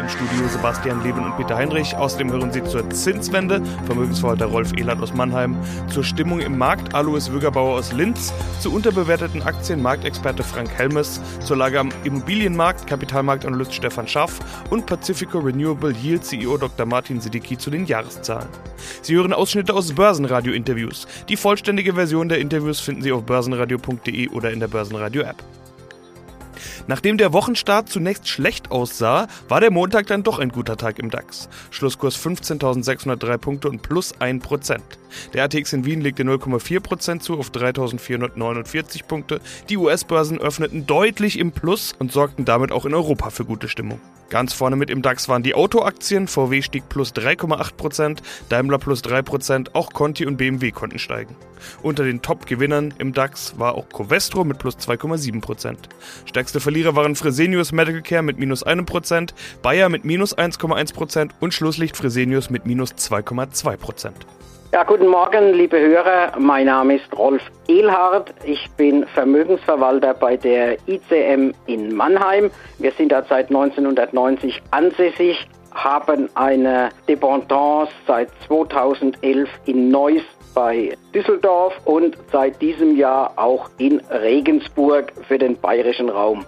Im Studio Sebastian Leben und Peter Heinrich. Außerdem hören Sie zur Zinswende Vermögensverwalter Rolf Ehlert aus Mannheim, zur Stimmung im Markt Alois Wögerbauer aus Linz, zu unterbewerteten Aktien Marktexperte Frank Helmes, zur Lage am Immobilienmarkt Kapitalmarktanalyst Stefan Schaff und Pacifico Renewable Yield CEO Dr. Martin Sidicki zu den Jahreszahlen. Sie hören Ausschnitte aus Börsenradio-Interviews. Die vollständige Version der Interviews finden Sie auf börsenradio.de oder in der Börsenradio-App. Nachdem der Wochenstart zunächst schlecht aussah, war der Montag dann doch ein guter Tag im DAX. Schlusskurs 15.603 Punkte und plus 1%. Der ATX in Wien legte 0,4% zu auf 3.449 Punkte. Die US-Börsen öffneten deutlich im Plus und sorgten damit auch in Europa für gute Stimmung. Ganz vorne mit im DAX waren die Autoaktien. VW stieg plus 3,8%, Daimler plus 3%, auch Conti und BMW konnten steigen. Unter den Top-Gewinnern im DAX war auch Covestro mit plus 2,7%. Stärkste Verlierer waren Fresenius Medical Care mit minus 1%, Bayer mit minus 1,1% und Schlusslicht Fresenius mit minus 2,2%. Ja, guten Morgen, liebe Hörer. Mein Name ist Rolf Ehlhardt. Ich bin Vermögensverwalter bei der ICM in Mannheim. Wir sind da seit 1990 ansässig, haben eine Dependance seit 2011 in Neuss bei Düsseldorf und seit diesem Jahr auch in Regensburg für den bayerischen Raum.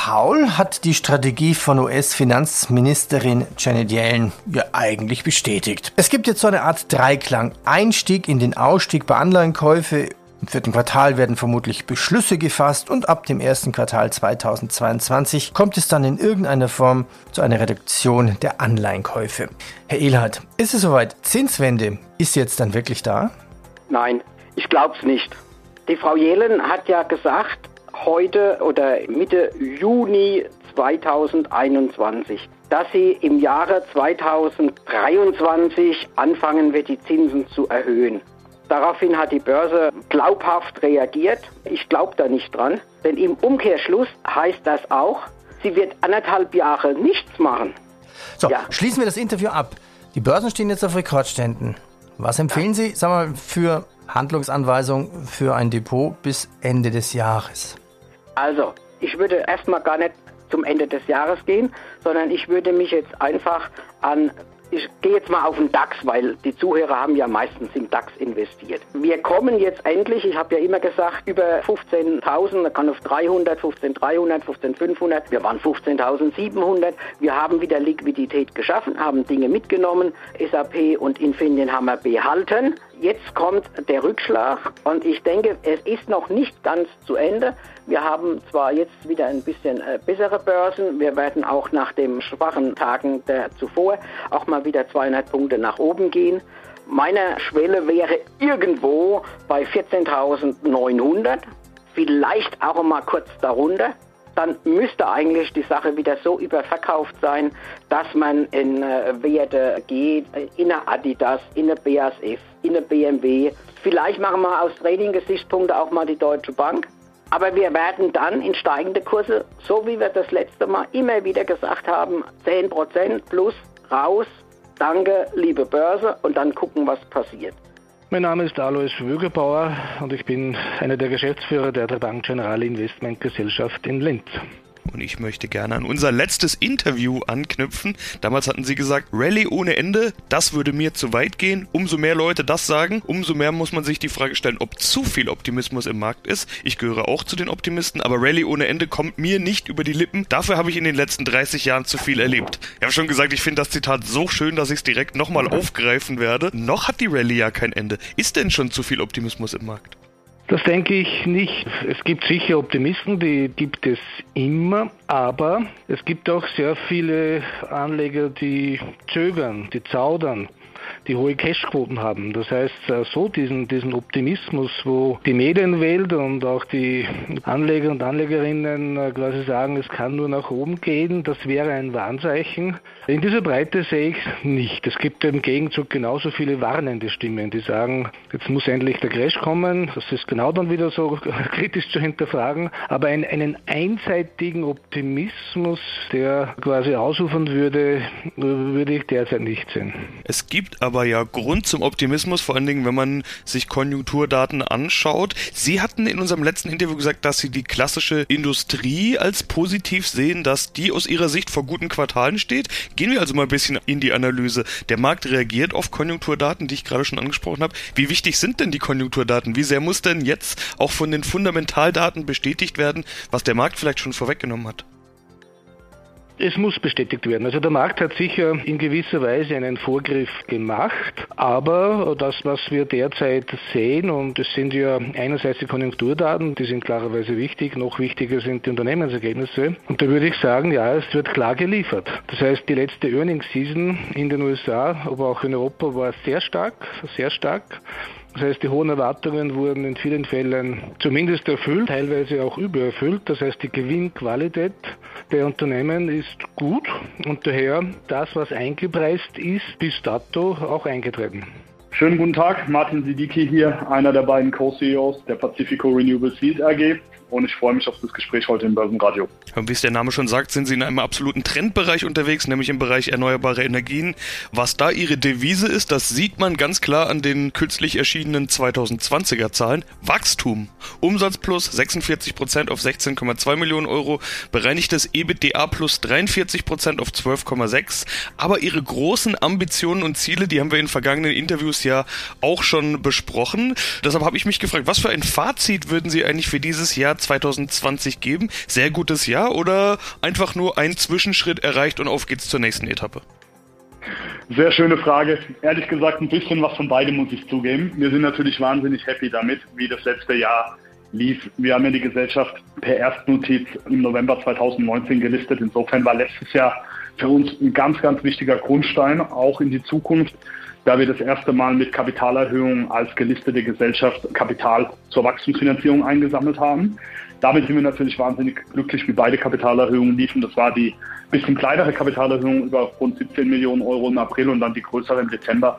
Paul hat die Strategie von US-Finanzministerin Janet Yellen ja eigentlich bestätigt. Es gibt jetzt so eine Art Dreiklang. Einstieg in den Ausstieg bei Anleihenkäufe. Im vierten Quartal werden vermutlich Beschlüsse gefasst und ab dem ersten Quartal 2022 kommt es dann in irgendeiner Form zu einer Reduktion der Anleihenkäufe. Herr Ehlhardt, ist es soweit? Zinswende ist jetzt dann wirklich da? Nein, ich glaube es nicht. Die Frau Yellen hat ja gesagt, heute oder Mitte Juni 2021, dass sie im Jahre 2023 anfangen wird, die Zinsen zu erhöhen. Daraufhin hat die Börse glaubhaft reagiert. Ich glaube da nicht dran, denn im Umkehrschluss heißt das auch, sie wird anderthalb Jahre nichts machen. So, ja. schließen wir das Interview ab. Die Börsen stehen jetzt auf Rekordständen. Was empfehlen Sie, sagen wir, für Handlungsanweisung für ein Depot bis Ende des Jahres? Also, ich würde erstmal gar nicht zum Ende des Jahres gehen, sondern ich würde mich jetzt einfach an ich gehe jetzt mal auf den DAX, weil die Zuhörer haben ja meistens im DAX investiert. Wir kommen jetzt endlich, ich habe ja immer gesagt, über 15.000, da kann auf 300, 15.300, 15.500, wir waren 15.700. Wir haben wieder Liquidität geschaffen, haben Dinge mitgenommen, SAP und Infineon haben wir behalten. Jetzt kommt der Rückschlag und ich denke, es ist noch nicht ganz zu Ende. Wir haben zwar jetzt wieder ein bisschen äh, bessere Börsen, wir werden auch nach den schwachen Tagen der zuvor auch mal wieder 200 Punkte nach oben gehen. Meine Schwelle wäre irgendwo bei 14.900, vielleicht auch mal kurz darunter dann müsste eigentlich die Sache wieder so überverkauft sein, dass man in äh, Werte geht, äh, in eine Adidas, in eine BASF, in eine BMW. Vielleicht machen wir aus Trading-Gesichtspunkten auch mal die Deutsche Bank. Aber wir werden dann in steigende Kurse, so wie wir das letzte Mal immer wieder gesagt haben, 10% plus raus. Danke, liebe Börse, und dann gucken, was passiert. Mein Name ist Alois Wögerbauer und ich bin einer der Geschäftsführer der Bank General Investment Gesellschaft in Linz. Und ich möchte gerne an unser letztes Interview anknüpfen. Damals hatten Sie gesagt, Rallye ohne Ende, das würde mir zu weit gehen. Umso mehr Leute das sagen, umso mehr muss man sich die Frage stellen, ob zu viel Optimismus im Markt ist. Ich gehöre auch zu den Optimisten, aber Rallye ohne Ende kommt mir nicht über die Lippen. Dafür habe ich in den letzten 30 Jahren zu viel erlebt. Ich habe schon gesagt, ich finde das Zitat so schön, dass ich es direkt nochmal aufgreifen werde. Noch hat die Rallye ja kein Ende. Ist denn schon zu viel Optimismus im Markt? Das denke ich nicht. Es gibt sicher Optimisten, die gibt es immer, aber es gibt auch sehr viele Anleger, die zögern, die zaudern die hohe Cashquoten haben. Das heißt, äh, so diesen, diesen Optimismus, wo die Medienwelt und auch die Anleger und Anlegerinnen äh, quasi sagen, es kann nur nach oben gehen, das wäre ein Warnzeichen. In dieser Breite sehe ich es nicht. Es gibt im Gegenzug genauso viele warnende Stimmen, die sagen, jetzt muss endlich der Crash kommen. Das ist genau dann wieder so kritisch zu hinterfragen. Aber ein, einen einseitigen Optimismus, der quasi ausufern würde, würde ich derzeit nicht sehen. Es gibt aber aber ja Grund zum Optimismus, vor allen Dingen, wenn man sich Konjunkturdaten anschaut. Sie hatten in unserem letzten Interview gesagt, dass Sie die klassische Industrie als positiv sehen, dass die aus Ihrer Sicht vor guten Quartalen steht. Gehen wir also mal ein bisschen in die Analyse. Der Markt reagiert auf Konjunkturdaten, die ich gerade schon angesprochen habe. Wie wichtig sind denn die Konjunkturdaten? Wie sehr muss denn jetzt auch von den Fundamentaldaten bestätigt werden, was der Markt vielleicht schon vorweggenommen hat? Es muss bestätigt werden. Also der Markt hat sicher in gewisser Weise einen Vorgriff gemacht, aber das, was wir derzeit sehen, und es sind ja einerseits die Konjunkturdaten, die sind klarerweise wichtig, noch wichtiger sind die Unternehmensergebnisse. Und da würde ich sagen, ja, es wird klar geliefert. Das heißt, die letzte Earnings Season in den USA, aber auch in Europa war sehr stark, sehr stark. Das heißt, die hohen Erwartungen wurden in vielen Fällen zumindest erfüllt, teilweise auch übererfüllt. Das heißt, die Gewinnqualität der Unternehmen ist gut und daher das, was eingepreist ist, bis dato auch eingetreten. Schönen guten Tag, Martin Sidiki hier, einer der beiden Co-CEOs der Pacifico Renewable Seed AG und ich freue mich auf das Gespräch heute im Börsenradio. Wie es der Name schon sagt, sind Sie in einem absoluten Trendbereich unterwegs, nämlich im Bereich erneuerbare Energien. Was da Ihre Devise ist, das sieht man ganz klar an den kürzlich erschienenen 2020er Zahlen. Wachstum. Umsatz plus 46 Prozent auf 16,2 Millionen Euro, bereinigtes EBITDA plus 43 Prozent auf 12,6. Aber Ihre großen Ambitionen und Ziele, die haben wir in vergangenen Interviews ja auch schon besprochen. Deshalb habe ich mich gefragt, was für ein Fazit würden Sie eigentlich für dieses Jahr 2020 geben? Sehr gutes Jahr oder einfach nur ein Zwischenschritt erreicht und auf geht's zur nächsten Etappe? Sehr schöne Frage. Ehrlich gesagt, ein bisschen was von beidem muss ich zugeben. Wir sind natürlich wahnsinnig happy damit, wie das letzte Jahr lief. Wir haben ja die Gesellschaft per Erstnotiz im November 2019 gelistet. Insofern war letztes Jahr für uns ein ganz, ganz wichtiger Grundstein, auch in die Zukunft, da wir das erste Mal mit Kapitalerhöhungen als gelistete Gesellschaft Kapital zur Wachstumsfinanzierung eingesammelt haben. Damit sind wir natürlich wahnsinnig glücklich, wie beide Kapitalerhöhungen liefen. Das war die bisschen kleinere Kapitalerhöhung über rund 17 Millionen Euro im April und dann die größere im Dezember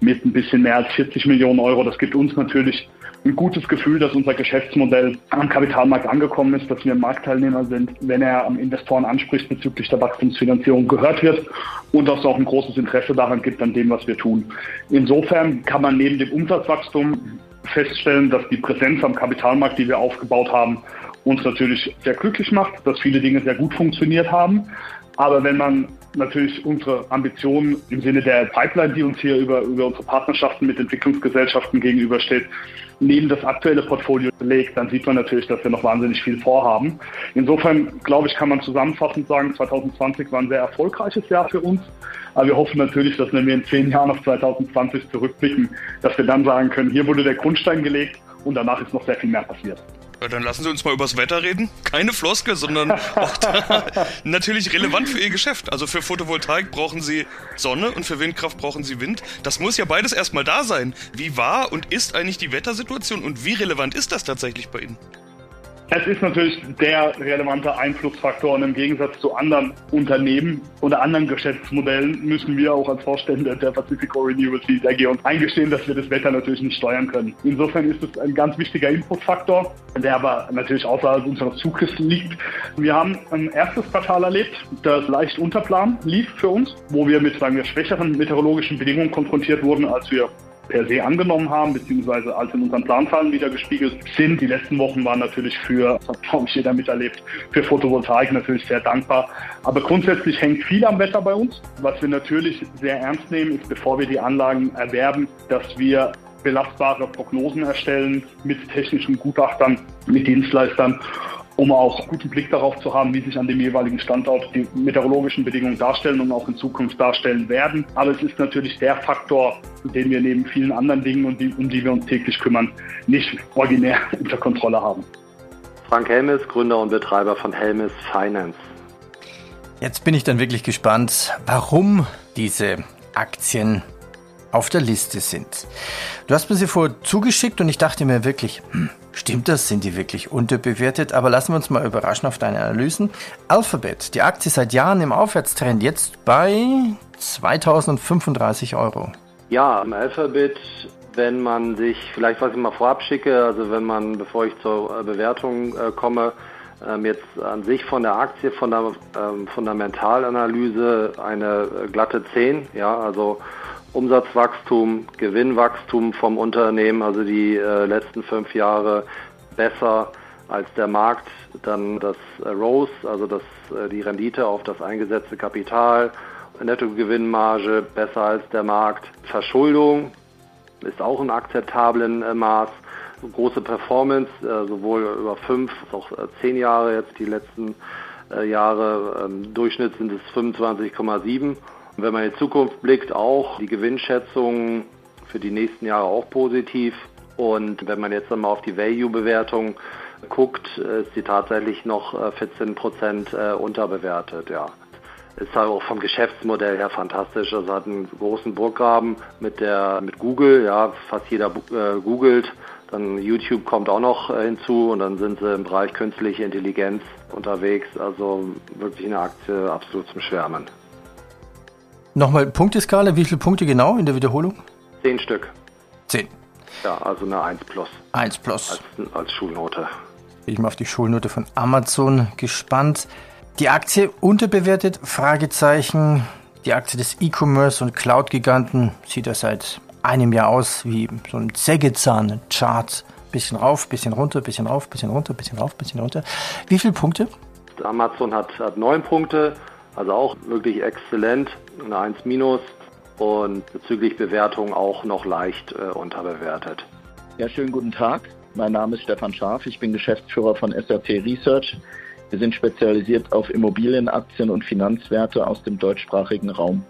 mit ein bisschen mehr als 40 Millionen Euro. Das gibt uns natürlich ein gutes Gefühl, dass unser Geschäftsmodell am Kapitalmarkt angekommen ist, dass wir Marktteilnehmer sind, wenn er am Investoren anspricht bezüglich der Wachstumsfinanzierung gehört wird und dass es auch ein großes Interesse daran gibt an dem, was wir tun. Insofern kann man neben dem Umsatzwachstum feststellen, dass die Präsenz am Kapitalmarkt, die wir aufgebaut haben, uns natürlich sehr glücklich macht, dass viele Dinge sehr gut funktioniert haben. Aber wenn man natürlich unsere Ambitionen im Sinne der Pipeline, die uns hier über, über unsere Partnerschaften mit Entwicklungsgesellschaften gegenübersteht, neben das aktuelle Portfolio legt, dann sieht man natürlich, dass wir noch wahnsinnig viel vorhaben. Insofern, glaube ich, kann man zusammenfassend sagen, 2020 war ein sehr erfolgreiches Jahr für uns. Aber wir hoffen natürlich, dass wenn wir in zehn Jahren auf 2020 zurückblicken, dass wir dann sagen können, hier wurde der Grundstein gelegt und danach ist noch sehr viel mehr passiert. Dann lassen Sie uns mal übers Wetter reden. Keine Floskel, sondern auch natürlich relevant für Ihr Geschäft. Also für Photovoltaik brauchen Sie Sonne und für Windkraft brauchen Sie Wind. Das muss ja beides erstmal da sein. Wie war und ist eigentlich die Wettersituation und wie relevant ist das tatsächlich bei Ihnen? Es ist natürlich der relevante Einflussfaktor und im Gegensatz zu anderen Unternehmen oder anderen Geschäftsmodellen müssen wir auch als Vorstände der Pacifico Renewable AG uns eingestehen, dass wir das Wetter natürlich nicht steuern können. Insofern ist es ein ganz wichtiger Inputfaktor, der aber natürlich außerhalb unseres Zuges liegt. Wir haben ein erstes Quartal erlebt, das leicht unter Plan lief für uns, wo wir mit, sagen wir, schwächeren meteorologischen Bedingungen konfrontiert wurden, als wir per se angenommen haben, beziehungsweise als in unseren Planzahlen wieder gespiegelt sind. Die letzten Wochen waren natürlich für, das hat glaube ich jeder miterlebt, für Photovoltaik natürlich sehr dankbar. Aber grundsätzlich hängt viel am Wetter bei uns. Was wir natürlich sehr ernst nehmen, ist, bevor wir die Anlagen erwerben, dass wir belastbare Prognosen erstellen mit technischen Gutachtern, mit Dienstleistern um auch guten Blick darauf zu haben, wie sich an dem jeweiligen Standort die meteorologischen Bedingungen darstellen und auch in Zukunft darstellen werden. Aber es ist natürlich der Faktor, den wir neben vielen anderen Dingen, um die, um die wir uns täglich kümmern, nicht originär unter Kontrolle haben. Frank Helmes, Gründer und Betreiber von Helmes Finance. Jetzt bin ich dann wirklich gespannt, warum diese Aktien auf der Liste sind. Du hast mir sie vorher zugeschickt und ich dachte mir wirklich, hm, stimmt das? Sind die wirklich unterbewertet? Aber lassen wir uns mal überraschen auf deine Analysen. Alphabet, die Aktie seit Jahren im Aufwärtstrend, jetzt bei 2035 Euro. Ja, im Alphabet, wenn man sich, vielleicht was ich mal vorab schicke, also wenn man, bevor ich zur Bewertung äh, komme, ähm, jetzt an sich von der Aktie, von der ähm, Fundamentalanalyse eine glatte 10, ja, also Umsatzwachstum, Gewinnwachstum vom Unternehmen, also die äh, letzten fünf Jahre besser als der Markt, dann das äh, ROSE, also das, äh, die Rendite auf das eingesetzte Kapital, Nettogewinnmarge besser als der Markt, Verschuldung ist auch im akzeptablen äh, Maß, große Performance, äh, sowohl über fünf als auch äh, zehn Jahre jetzt die letzten Jahre, ähm, Durchschnitt sind es 25,7 und wenn man in die Zukunft blickt, auch die Gewinnschätzung für die nächsten Jahre auch positiv. Und wenn man jetzt einmal auf die Value-Bewertung guckt, ist sie tatsächlich noch 14 äh, Prozent äh, unterbewertet. Ja. Ist halt auch vom Geschäftsmodell her fantastisch. Also hat einen großen Burggraben mit der mit Google, ja, fast jeder äh, googelt. Dann YouTube kommt auch noch hinzu und dann sind sie im Bereich künstliche Intelligenz unterwegs. Also wirklich eine Aktie absolut zum Schwärmen. Nochmal Punkteskala, wie viele Punkte genau in der Wiederholung? Zehn Stück. Zehn. Ja, also eine 1 plus. 1 plus. Als, als Schulnote. Bin ich mal auf die Schulnote von Amazon gespannt. Die Aktie unterbewertet? Fragezeichen. Die Aktie des E-Commerce und Cloud-Giganten sieht ja seit einem Jahr aus wie so ein Sägezahn-Chart. Bisschen rauf, bisschen runter, bisschen rauf, bisschen runter, bisschen rauf, bisschen runter. Wie viele Punkte? Amazon hat, hat neun Punkte, also auch wirklich exzellent, eine 1 minus und bezüglich Bewertung auch noch leicht äh, unterbewertet. Ja, schönen guten Tag. Mein Name ist Stefan Scharf. Ich bin Geschäftsführer von SRT Research. Wir sind spezialisiert auf Immobilienaktien und Finanzwerte aus dem deutschsprachigen Raum.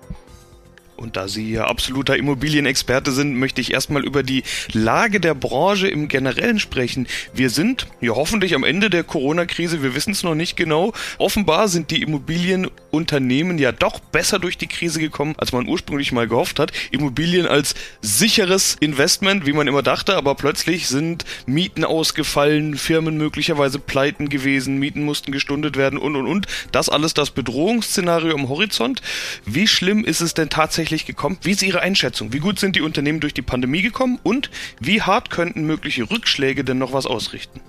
Und da Sie ja absoluter Immobilienexperte sind, möchte ich erstmal über die Lage der Branche im Generellen sprechen. Wir sind ja hoffentlich am Ende der Corona-Krise, wir wissen es noch nicht genau. Offenbar sind die Immobilienunternehmen ja doch besser durch die Krise gekommen, als man ursprünglich mal gehofft hat. Immobilien als sicheres Investment, wie man immer dachte, aber plötzlich sind Mieten ausgefallen, Firmen möglicherweise pleiten gewesen, Mieten mussten gestundet werden und und und. Das alles das Bedrohungsszenario am Horizont. Wie schlimm ist es denn tatsächlich tatsächlich gekommen? Wie ist Ihre Einschätzung? Wie gut sind die Unternehmen durch die Pandemie gekommen und wie hart könnten mögliche Rückschläge denn noch was ausrichten?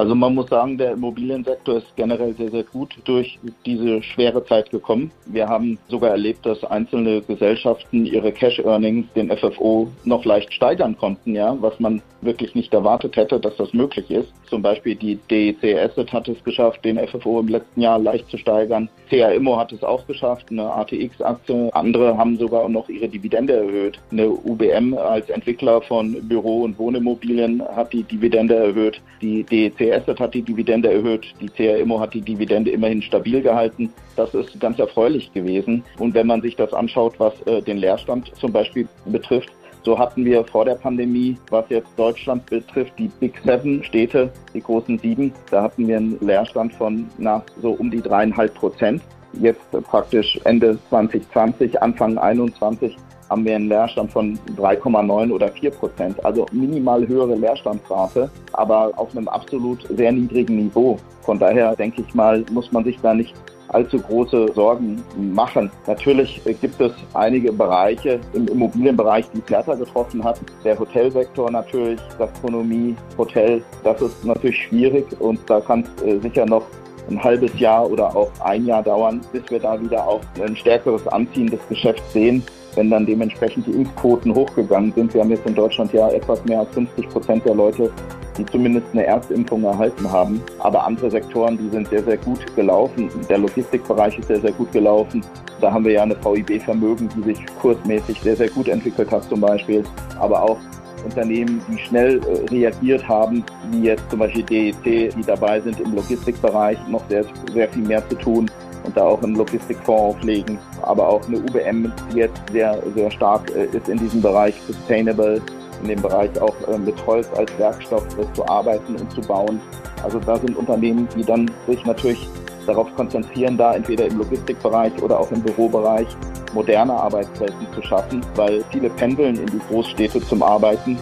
Also man muss sagen, der Immobiliensektor ist generell sehr, sehr gut durch diese schwere Zeit gekommen. Wir haben sogar erlebt, dass einzelne Gesellschaften ihre Cash-Earnings, den FFO, noch leicht steigern konnten, ja, was man wirklich nicht erwartet hätte, dass das möglich ist. Zum Beispiel die DEC Asset hat es geschafft, den FFO im letzten Jahr leicht zu steigern. CA Immo hat es auch geschafft, eine ATX-Aktie. Andere haben sogar noch ihre Dividende erhöht. Eine UBM als Entwickler von Büro- und Wohnimmobilien hat die Dividende erhöht. Die DEC Asset hat die Dividende erhöht. Die CA Immo hat die Dividende immerhin stabil gehalten. Das ist ganz erfreulich gewesen. Und wenn man sich das anschaut, was äh, den Leerstand zum Beispiel betrifft, so hatten wir vor der Pandemie, was jetzt Deutschland betrifft, die Big Seven Städte, die großen sieben, da hatten wir einen Leerstand von nach so um die dreieinhalb Prozent. Jetzt praktisch Ende 2020, Anfang 21 haben wir einen Leerstand von 3,9 oder 4 Prozent. Also minimal höhere Leerstandsrate, aber auf einem absolut sehr niedrigen Niveau. Von daher denke ich mal, muss man sich da nicht allzu große Sorgen machen. Natürlich gibt es einige Bereiche im Immobilienbereich, die es härter getroffen hat. Der Hotelsektor natürlich, Gastronomie, Hotel, das ist natürlich schwierig und da kann es äh, sicher noch ein halbes Jahr oder auch ein Jahr dauern, bis wir da wieder auch ein stärkeres Anziehen des Geschäfts sehen wenn dann dementsprechend die Impfquoten hochgegangen sind. Wir haben jetzt in Deutschland ja etwas mehr als 50 Prozent der Leute, die zumindest eine Erstimpfung erhalten haben. Aber andere Sektoren, die sind sehr, sehr gut gelaufen. Der Logistikbereich ist sehr, sehr gut gelaufen. Da haben wir ja eine VIB-Vermögen, die sich kursmäßig sehr, sehr gut entwickelt hat zum Beispiel. Aber auch Unternehmen, die schnell äh, reagiert haben, wie jetzt zum Beispiel DEC, die dabei sind im Logistikbereich noch sehr, sehr viel mehr zu tun und da auch einen Logistikfonds auflegen. Aber auch eine UBM, die jetzt sehr, sehr stark äh, ist in diesem Bereich Sustainable, in dem Bereich auch äh, mit Holz als Werkstoff zu arbeiten und zu bauen. Also da sind Unternehmen, die dann sich natürlich darauf konzentrieren, da entweder im Logistikbereich oder auch im Bürobereich moderne Arbeitswelten zu schaffen, weil viele pendeln in die Großstädte zum Arbeiten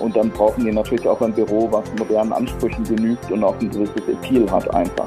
und dann brauchen die natürlich auch ein Büro, was modernen Ansprüchen genügt und auch ein gewisses Appeal hat einfach.